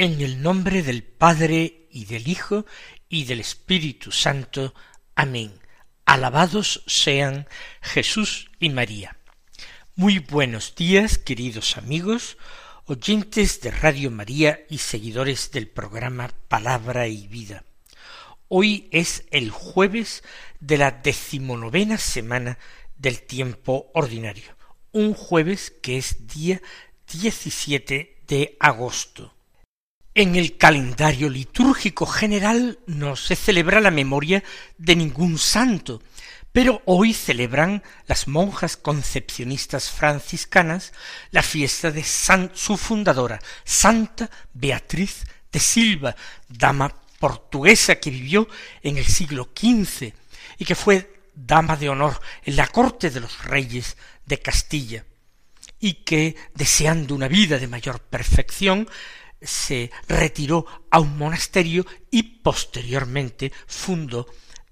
En el nombre del Padre y del Hijo y del Espíritu Santo. Amén. Alabados sean Jesús y María. Muy buenos días, queridos amigos, oyentes de Radio María y seguidores del programa Palabra y Vida. Hoy es el jueves de la decimonovena semana del tiempo ordinario, un jueves que es día 17 de agosto. En el calendario litúrgico general no se celebra la memoria de ningún santo, pero hoy celebran las monjas concepcionistas franciscanas la fiesta de su fundadora, Santa Beatriz de Silva, dama portuguesa que vivió en el siglo XV y que fue dama de honor en la corte de los reyes de Castilla, y que, deseando una vida de mayor perfección, se retiró a un monasterio y posteriormente fundó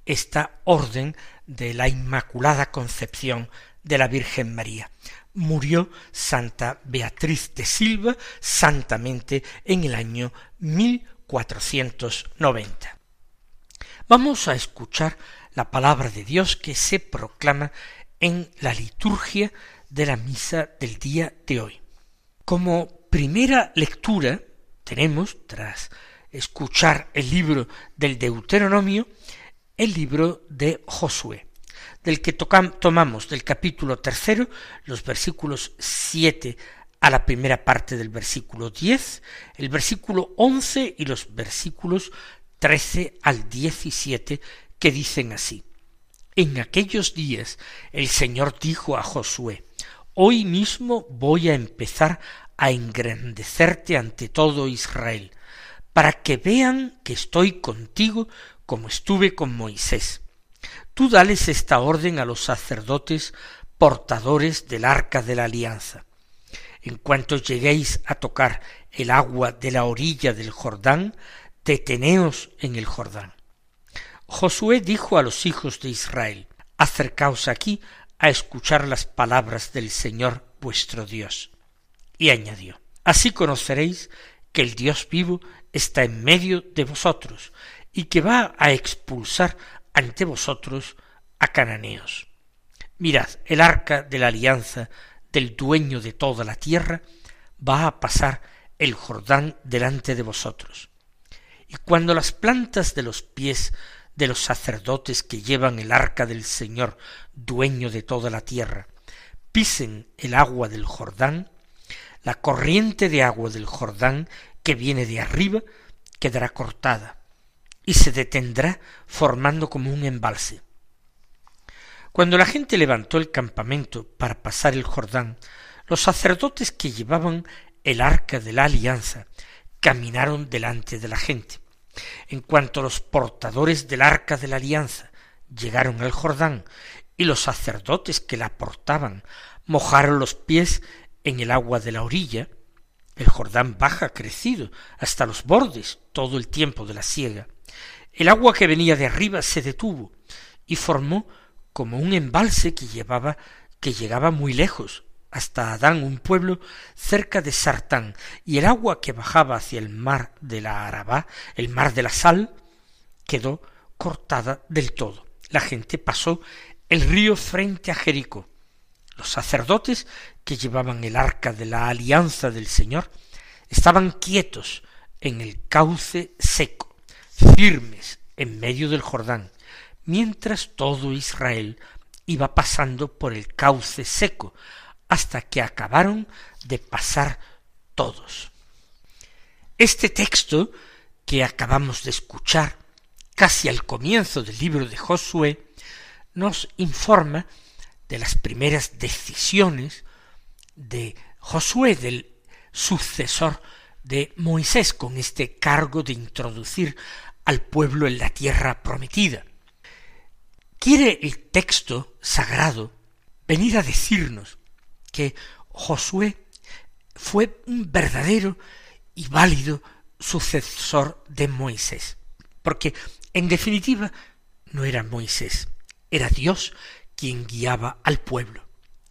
esta orden de la Inmaculada Concepción de la Virgen María. Murió Santa Beatriz de Silva santamente en el año 1490. Vamos a escuchar la palabra de Dios que se proclama en la liturgia de la misa del día de hoy. Como primera lectura tenemos, tras escuchar el libro del Deuteronomio, el libro de Josué, del que tomamos del capítulo tercero los versículos siete a la primera parte del versículo diez, el versículo once y los versículos trece al diecisiete que dicen así. En aquellos días el Señor dijo a Josué, Hoy mismo voy a empezar a engrandecerte ante todo Israel, para que vean que estoy contigo como estuve con Moisés. Tú dales esta orden a los sacerdotes portadores del arca de la alianza. En cuanto lleguéis a tocar el agua de la orilla del Jordán, deteneos en el Jordán. Josué dijo a los hijos de Israel, acercaos aquí a escuchar las palabras del Señor vuestro Dios. Y añadió, Así conoceréis que el Dios vivo está en medio de vosotros, y que va a expulsar ante vosotros a cananeos. Mirad, el arca de la alianza del dueño de toda la tierra va a pasar el Jordán delante de vosotros. Y cuando las plantas de los pies de los sacerdotes que llevan el arca del Señor, dueño de toda la tierra, pisen el agua del Jordán, la corriente de agua del Jordán que viene de arriba quedará cortada y se detendrá formando como un embalse. Cuando la gente levantó el campamento para pasar el Jordán, los sacerdotes que llevaban el arca de la alianza caminaron delante de la gente. En cuanto los portadores del arca de la alianza llegaron al Jordán y los sacerdotes que la portaban mojaron los pies en el agua de la orilla, el Jordán baja crecido hasta los bordes todo el tiempo de la siega. El agua que venía de arriba se detuvo y formó como un embalse que llevaba que llegaba muy lejos hasta Adán, un pueblo cerca de Sartán, y el agua que bajaba hacia el mar de la Arabá, el mar de la sal, quedó cortada del todo. La gente pasó el río frente a Jericó. Los sacerdotes que llevaban el arca de la alianza del Señor estaban quietos en el cauce seco, firmes en medio del Jordán, mientras todo Israel iba pasando por el cauce seco, hasta que acabaron de pasar todos. Este texto que acabamos de escuchar, casi al comienzo del libro de Josué, nos informa de las primeras decisiones de Josué, del sucesor de Moisés, con este cargo de introducir al pueblo en la tierra prometida. Quiere el texto sagrado venir a decirnos que Josué fue un verdadero y válido sucesor de Moisés, porque en definitiva no era Moisés, era Dios quien guiaba al pueblo,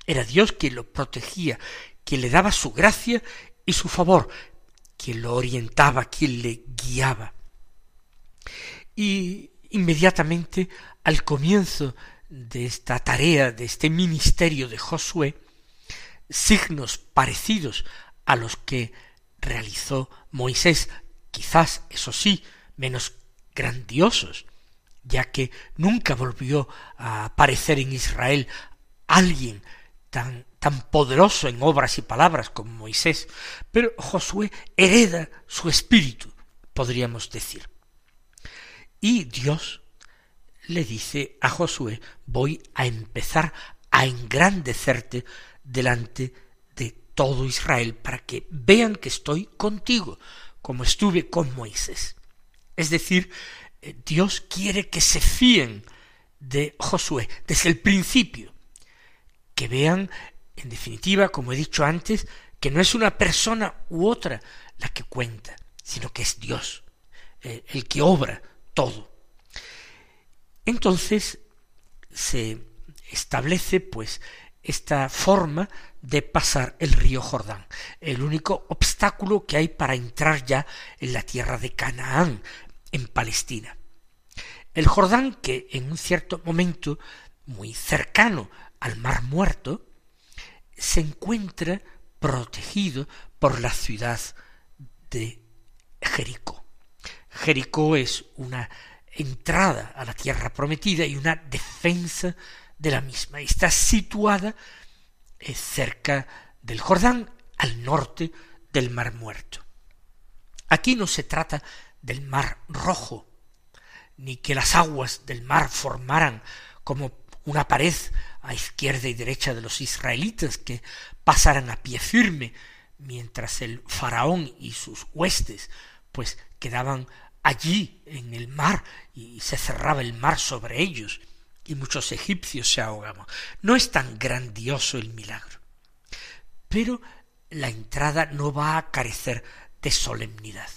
era Dios quien lo protegía, quien le daba su gracia y su favor, quien lo orientaba, quien le guiaba. Y inmediatamente al comienzo de esta tarea, de este ministerio de Josué, signos parecidos a los que realizó Moisés, quizás, eso sí, menos grandiosos, ya que nunca volvió a aparecer en Israel alguien tan, tan poderoso en obras y palabras como Moisés, pero Josué hereda su espíritu, podríamos decir. Y Dios le dice a Josué, voy a empezar a engrandecerte delante de todo Israel para que vean que estoy contigo, como estuve con Moisés. Es decir, Dios quiere que se fíen de Josué desde el principio, que vean, en definitiva, como he dicho antes, que no es una persona u otra la que cuenta, sino que es Dios, eh, el que obra todo. Entonces se establece pues esta forma de pasar el río Jordán, el único obstáculo que hay para entrar ya en la tierra de Canaán, en Palestina. El Jordán, que en un cierto momento muy cercano al Mar Muerto, se encuentra protegido por la ciudad de Jericó. Jericó es una entrada a la tierra prometida y una defensa de la misma. Está situada eh, cerca del Jordán, al norte del Mar Muerto. Aquí no se trata del Mar Rojo, ni que las aguas del mar formaran como una pared a izquierda y derecha de los israelitas que pasaran a pie firme, mientras el faraón y sus huestes pues quedaban allí en el mar y se cerraba el mar sobre ellos y muchos egipcios se ahogaban. No es tan grandioso el milagro. Pero la entrada no va a carecer de solemnidad.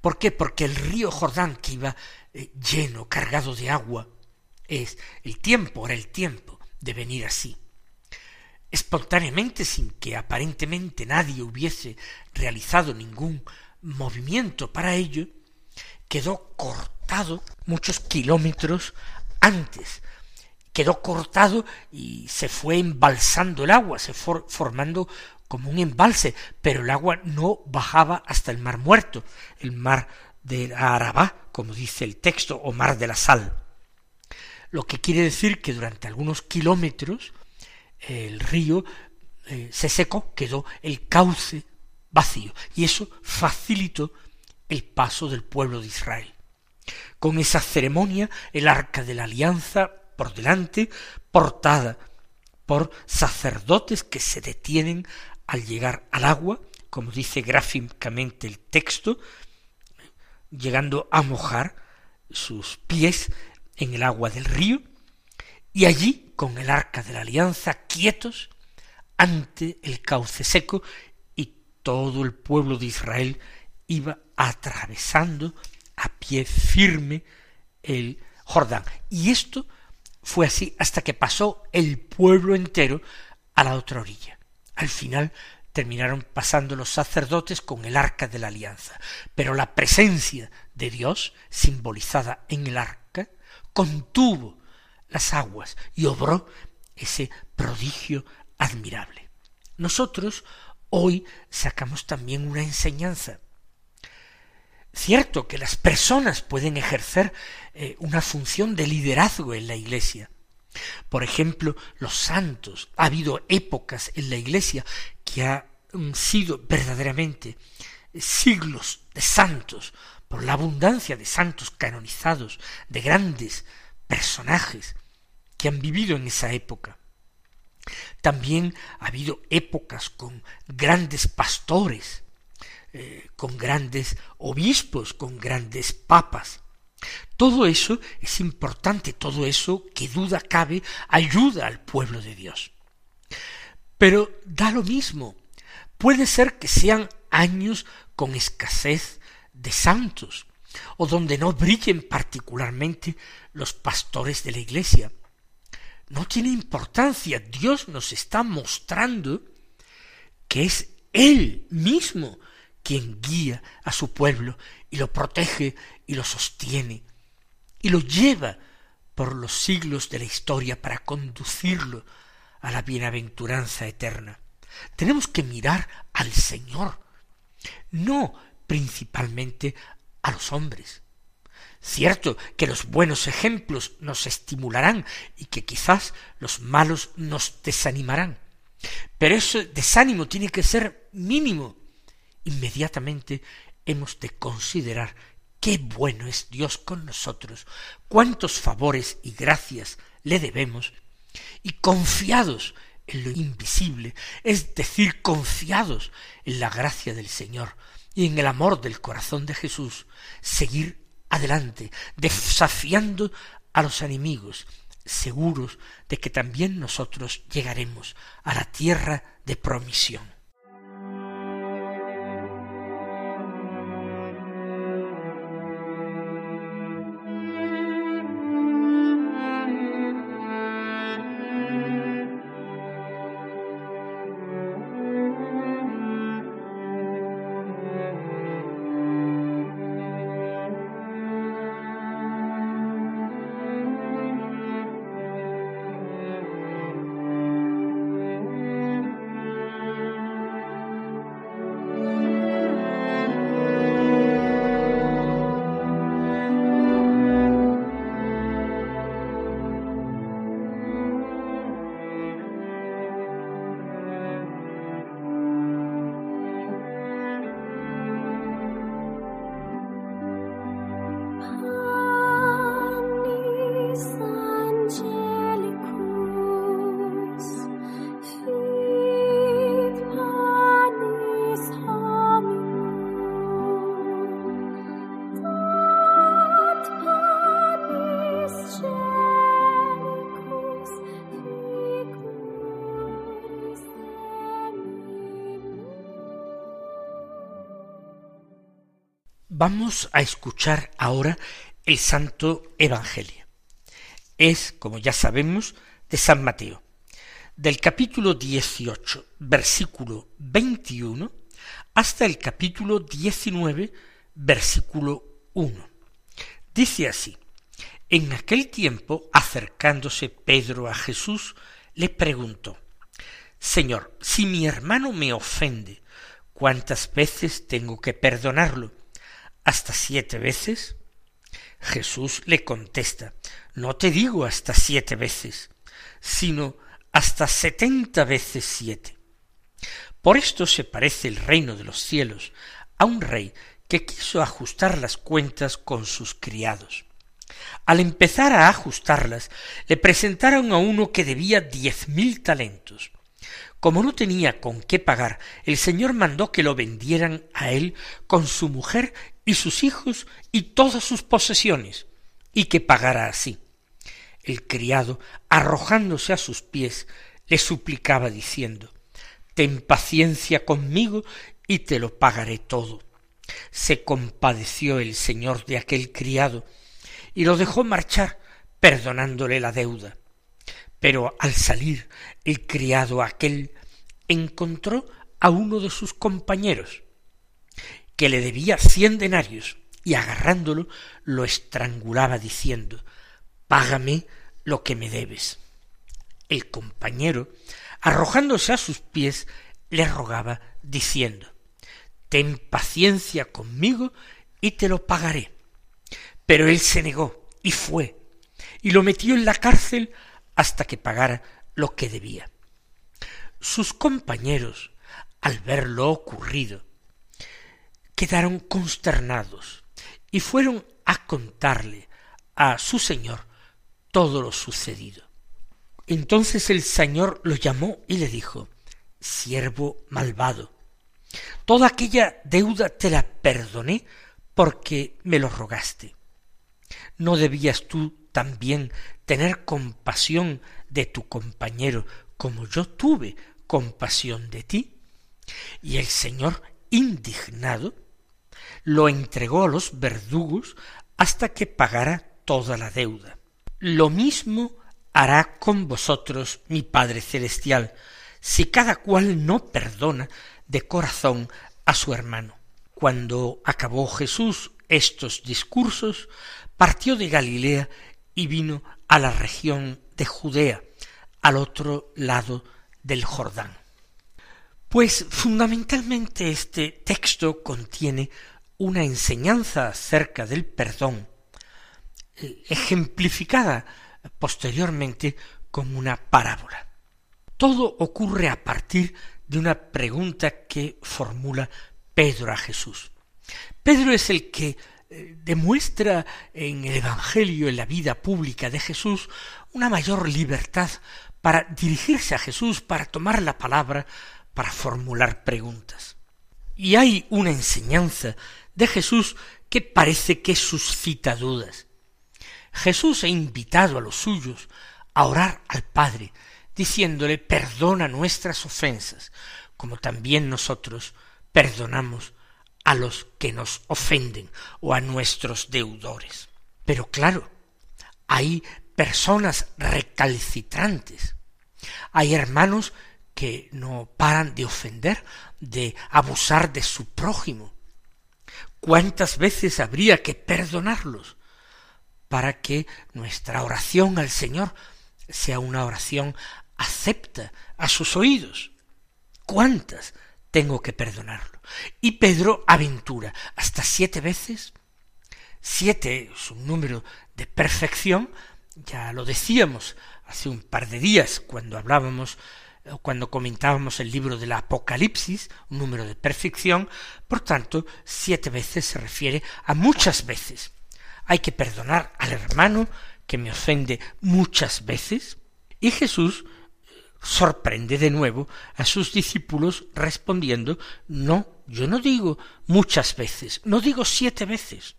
¿Por qué? Porque el río Jordán que iba eh, lleno, cargado de agua, es el tiempo, era el tiempo de venir así. Espontáneamente, sin que aparentemente nadie hubiese realizado ningún movimiento para ello, quedó cortado muchos kilómetros antes. Quedó cortado y se fue embalsando el agua, se fue formando como un embalse, pero el agua no bajaba hasta el mar muerto, el mar de Arabá, como dice el texto, o mar de la sal. Lo que quiere decir que durante algunos kilómetros el río eh, se secó, quedó el cauce vacío, y eso facilitó el paso del pueblo de Israel. Con esa ceremonia, el arca de la alianza por delante, portada por sacerdotes que se detienen al llegar al agua, como dice gráficamente el texto, llegando a mojar sus pies en el agua del río, y allí, con el arca de la alianza, quietos ante el cauce seco, y todo el pueblo de Israel iba atravesando a pie firme el Jordán. Y esto fue así hasta que pasó el pueblo entero a la otra orilla. Al final terminaron pasando los sacerdotes con el arca de la alianza, pero la presencia de Dios, simbolizada en el arca, contuvo las aguas y obró ese prodigio admirable. Nosotros hoy sacamos también una enseñanza Cierto que las personas pueden ejercer eh, una función de liderazgo en la Iglesia, Por ejemplo, los santos. Ha habido épocas en la Iglesia que han sido verdaderamente siglos de santos, por la abundancia de santos canonizados, de grandes personajes que han vivido en esa época. También ha habido épocas con grandes pastores, eh, con grandes obispos, con grandes papas. Todo eso es importante, todo eso, que duda cabe, ayuda al pueblo de Dios. Pero da lo mismo. Puede ser que sean años con escasez de santos, o donde no brillen particularmente los pastores de la iglesia. No tiene importancia, Dios nos está mostrando que es Él mismo quien guía a su pueblo y lo protege y lo sostiene y lo lleva por los siglos de la historia para conducirlo a la bienaventuranza eterna. Tenemos que mirar al Señor, no principalmente a los hombres. Cierto que los buenos ejemplos nos estimularán y que quizás los malos nos desanimarán, pero ese desánimo tiene que ser mínimo. Inmediatamente hemos de considerar qué bueno es Dios con nosotros, cuántos favores y gracias le debemos, y confiados en lo invisible, es decir, confiados en la gracia del Señor y en el amor del corazón de Jesús, seguir adelante, desafiando a los enemigos, seguros de que también nosotros llegaremos a la tierra de promisión. Vamos a escuchar ahora el Santo Evangelio. Es, como ya sabemos, de San Mateo, del capítulo 18, versículo 21, hasta el capítulo 19, versículo 1. Dice así, en aquel tiempo, acercándose Pedro a Jesús, le preguntó, Señor, si mi hermano me ofende, ¿cuántas veces tengo que perdonarlo? Hasta siete veces? Jesús le contesta, no te digo hasta siete veces, sino hasta setenta veces siete. Por esto se parece el reino de los cielos a un rey que quiso ajustar las cuentas con sus criados. Al empezar a ajustarlas, le presentaron a uno que debía diez mil talentos. Como no tenía con qué pagar, el Señor mandó que lo vendieran a él con su mujer y sus hijos y todas sus posesiones, y que pagara así. El criado, arrojándose a sus pies, le suplicaba diciendo Ten paciencia conmigo y te lo pagaré todo. Se compadeció el señor de aquel criado y lo dejó marchar, perdonándole la deuda. Pero al salir el criado aquel encontró a uno de sus compañeros, que le debía cien denarios, y agarrándolo lo estrangulaba diciendo Págame lo que me debes. El compañero, arrojándose a sus pies, le rogaba diciendo Ten paciencia conmigo y te lo pagaré. Pero él se negó y fue, y lo metió en la cárcel hasta que pagara lo que debía. Sus compañeros, al ver lo ocurrido, quedaron consternados y fueron a contarle a su señor todo lo sucedido. Entonces el señor lo llamó y le dijo Siervo malvado, toda aquella deuda te la perdoné porque me lo rogaste. ¿No debías tú también tener compasión de tu compañero como yo tuve compasión de ti? Y el Señor, indignado, lo entregó a los verdugos hasta que pagara toda la deuda. Lo mismo hará con vosotros mi Padre Celestial, si cada cual no perdona de corazón a su hermano. Cuando acabó Jesús estos discursos, partió de Galilea y vino a la región de Judea, al otro lado del Jordán. Pues fundamentalmente este texto contiene una enseñanza acerca del perdón, ejemplificada posteriormente como una parábola. Todo ocurre a partir de una pregunta que formula Pedro a Jesús. Pedro es el que eh, demuestra en el Evangelio, en la vida pública de Jesús, una mayor libertad para dirigirse a Jesús, para tomar la palabra, para formular preguntas. Y hay una enseñanza de Jesús que parece que suscita dudas. Jesús ha invitado a los suyos a orar al Padre, diciéndole perdona nuestras ofensas, como también nosotros perdonamos a los que nos ofenden o a nuestros deudores. Pero claro, hay personas recalcitrantes, hay hermanos que no paran de ofender, de abusar de su prójimo, ¿Cuántas veces habría que perdonarlos para que nuestra oración al Señor sea una oración acepta a sus oídos? ¿Cuántas tengo que perdonarlo? Y Pedro aventura hasta siete veces. Siete es un número de perfección, ya lo decíamos hace un par de días cuando hablábamos cuando comentábamos el libro del Apocalipsis, un número de perfección, por tanto, siete veces se refiere a muchas veces. Hay que perdonar al hermano que me ofende muchas veces, y Jesús sorprende de nuevo a sus discípulos respondiendo, no, yo no digo muchas veces, no digo siete veces,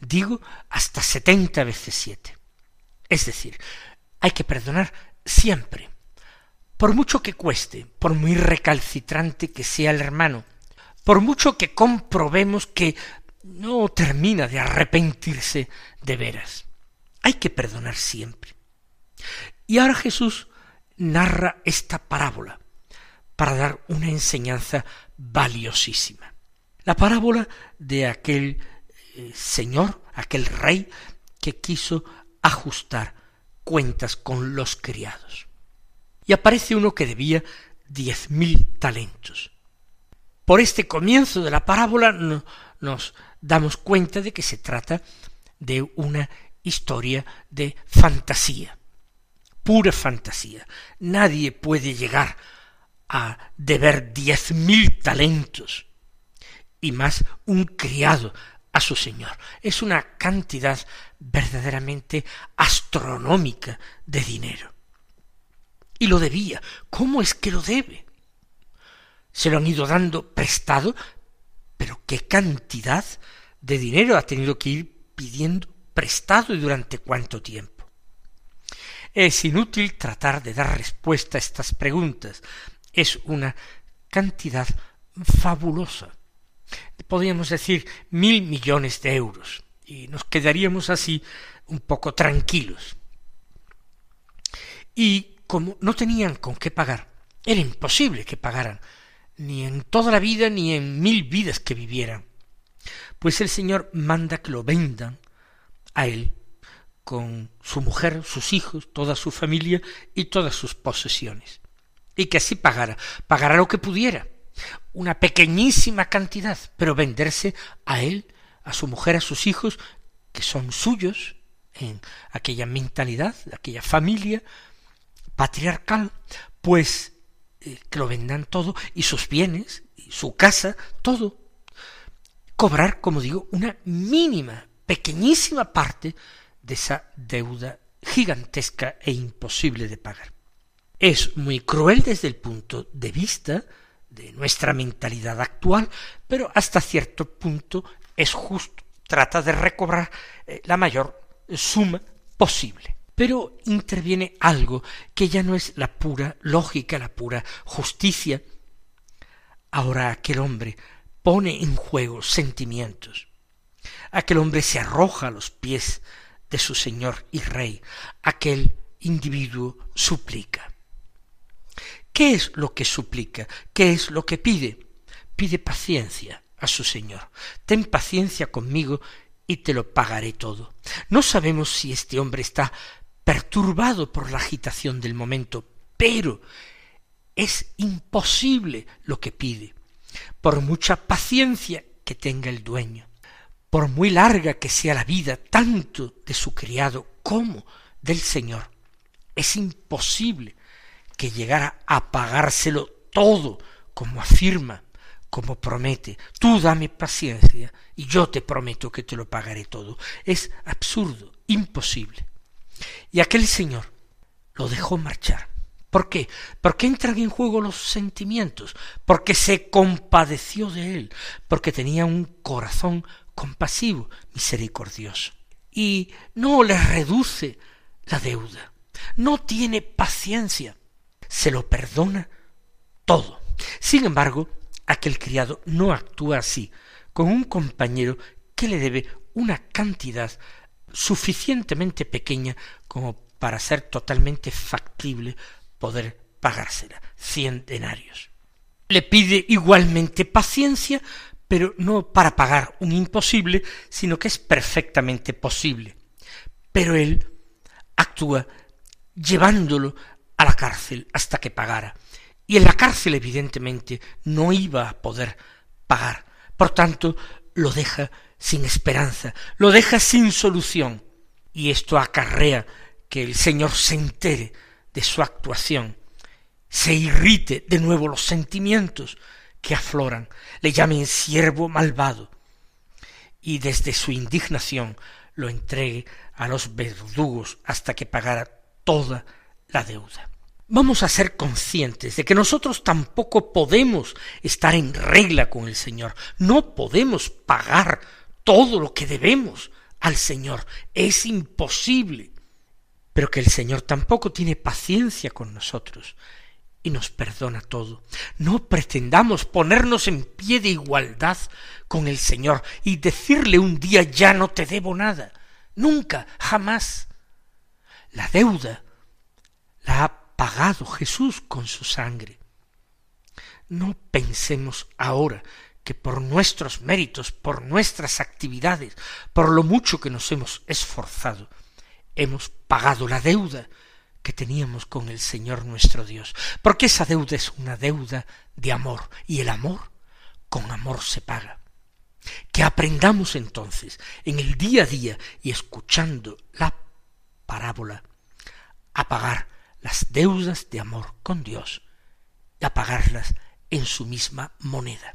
digo hasta setenta veces siete. Es decir, hay que perdonar siempre por mucho que cueste, por muy recalcitrante que sea el hermano, por mucho que comprobemos que no termina de arrepentirse de veras. Hay que perdonar siempre. Y ahora Jesús narra esta parábola para dar una enseñanza valiosísima. La parábola de aquel eh, señor, aquel rey que quiso ajustar cuentas con los criados y aparece uno que debía diez mil talentos. Por este comienzo de la parábola nos damos cuenta de que se trata de una historia de fantasía, pura fantasía. Nadie puede llegar a deber diez mil talentos y más un criado a su señor. Es una cantidad verdaderamente astronómica de dinero. Y lo debía. ¿Cómo es que lo debe? Se lo han ido dando prestado, pero qué cantidad de dinero ha tenido que ir pidiendo prestado y durante cuánto tiempo. Es inútil tratar de dar respuesta a estas preguntas. Es una cantidad fabulosa. Podríamos decir mil millones de euros, y nos quedaríamos así un poco tranquilos. Y como no tenían con qué pagar, era imposible que pagaran, ni en toda la vida ni en mil vidas que vivieran. Pues el Señor manda que lo vendan a él con su mujer, sus hijos, toda su familia y todas sus posesiones. Y que así pagara, pagara lo que pudiera, una pequeñísima cantidad, pero venderse a él, a su mujer, a sus hijos, que son suyos, en aquella mentalidad, aquella familia, patriarcal, pues eh, que lo vendan todo y sus bienes, y su casa, todo. Cobrar, como digo, una mínima, pequeñísima parte de esa deuda gigantesca e imposible de pagar. Es muy cruel desde el punto de vista de nuestra mentalidad actual, pero hasta cierto punto es justo. Trata de recobrar eh, la mayor suma posible. Pero interviene algo que ya no es la pura lógica, la pura justicia. Ahora aquel hombre pone en juego sentimientos. Aquel hombre se arroja a los pies de su Señor y Rey. Aquel individuo suplica. ¿Qué es lo que suplica? ¿Qué es lo que pide? Pide paciencia a su Señor. Ten paciencia conmigo y te lo pagaré todo. No sabemos si este hombre está perturbado por la agitación del momento, pero es imposible lo que pide, por mucha paciencia que tenga el dueño, por muy larga que sea la vida tanto de su criado como del Señor, es imposible que llegara a pagárselo todo, como afirma, como promete. Tú dame paciencia y yo te prometo que te lo pagaré todo. Es absurdo, imposible. Y aquel señor lo dejó marchar. ¿Por qué? Porque entran en juego los sentimientos, porque se compadeció de él, porque tenía un corazón compasivo, misericordioso. Y no le reduce la deuda, no tiene paciencia, se lo perdona todo. Sin embargo, aquel criado no actúa así con un compañero que le debe una cantidad suficientemente pequeña como para ser totalmente factible poder pagársela, cien denarios. Le pide igualmente paciencia, pero no para pagar un imposible, sino que es perfectamente posible. Pero él actúa llevándolo a la cárcel hasta que pagara. Y en la cárcel, evidentemente, no iba a poder pagar. Por tanto, lo deja sin esperanza, lo deja sin solución. Y esto acarrea que el Señor se entere de su actuación, se irrite de nuevo los sentimientos que afloran, le llamen siervo malvado, y desde su indignación lo entregue a los verdugos hasta que pagara toda la deuda. Vamos a ser conscientes de que nosotros tampoco podemos estar en regla con el Señor, no podemos pagar todo lo que debemos al Señor, es imposible, pero que el Señor tampoco tiene paciencia con nosotros y nos perdona todo. No pretendamos ponernos en pie de igualdad con el Señor y decirle un día ya no te debo nada. Nunca, jamás. La deuda la ha pagado Jesús con su sangre. No pensemos ahora que por nuestros méritos, por nuestras actividades, por lo mucho que nos hemos esforzado, hemos pagado la deuda que teníamos con el Señor nuestro Dios, porque esa deuda es una deuda de amor, y el amor con amor se paga. Que aprendamos entonces en el día a día y escuchando la parábola a pagar las deudas de amor con Dios y a pagarlas en su misma moneda.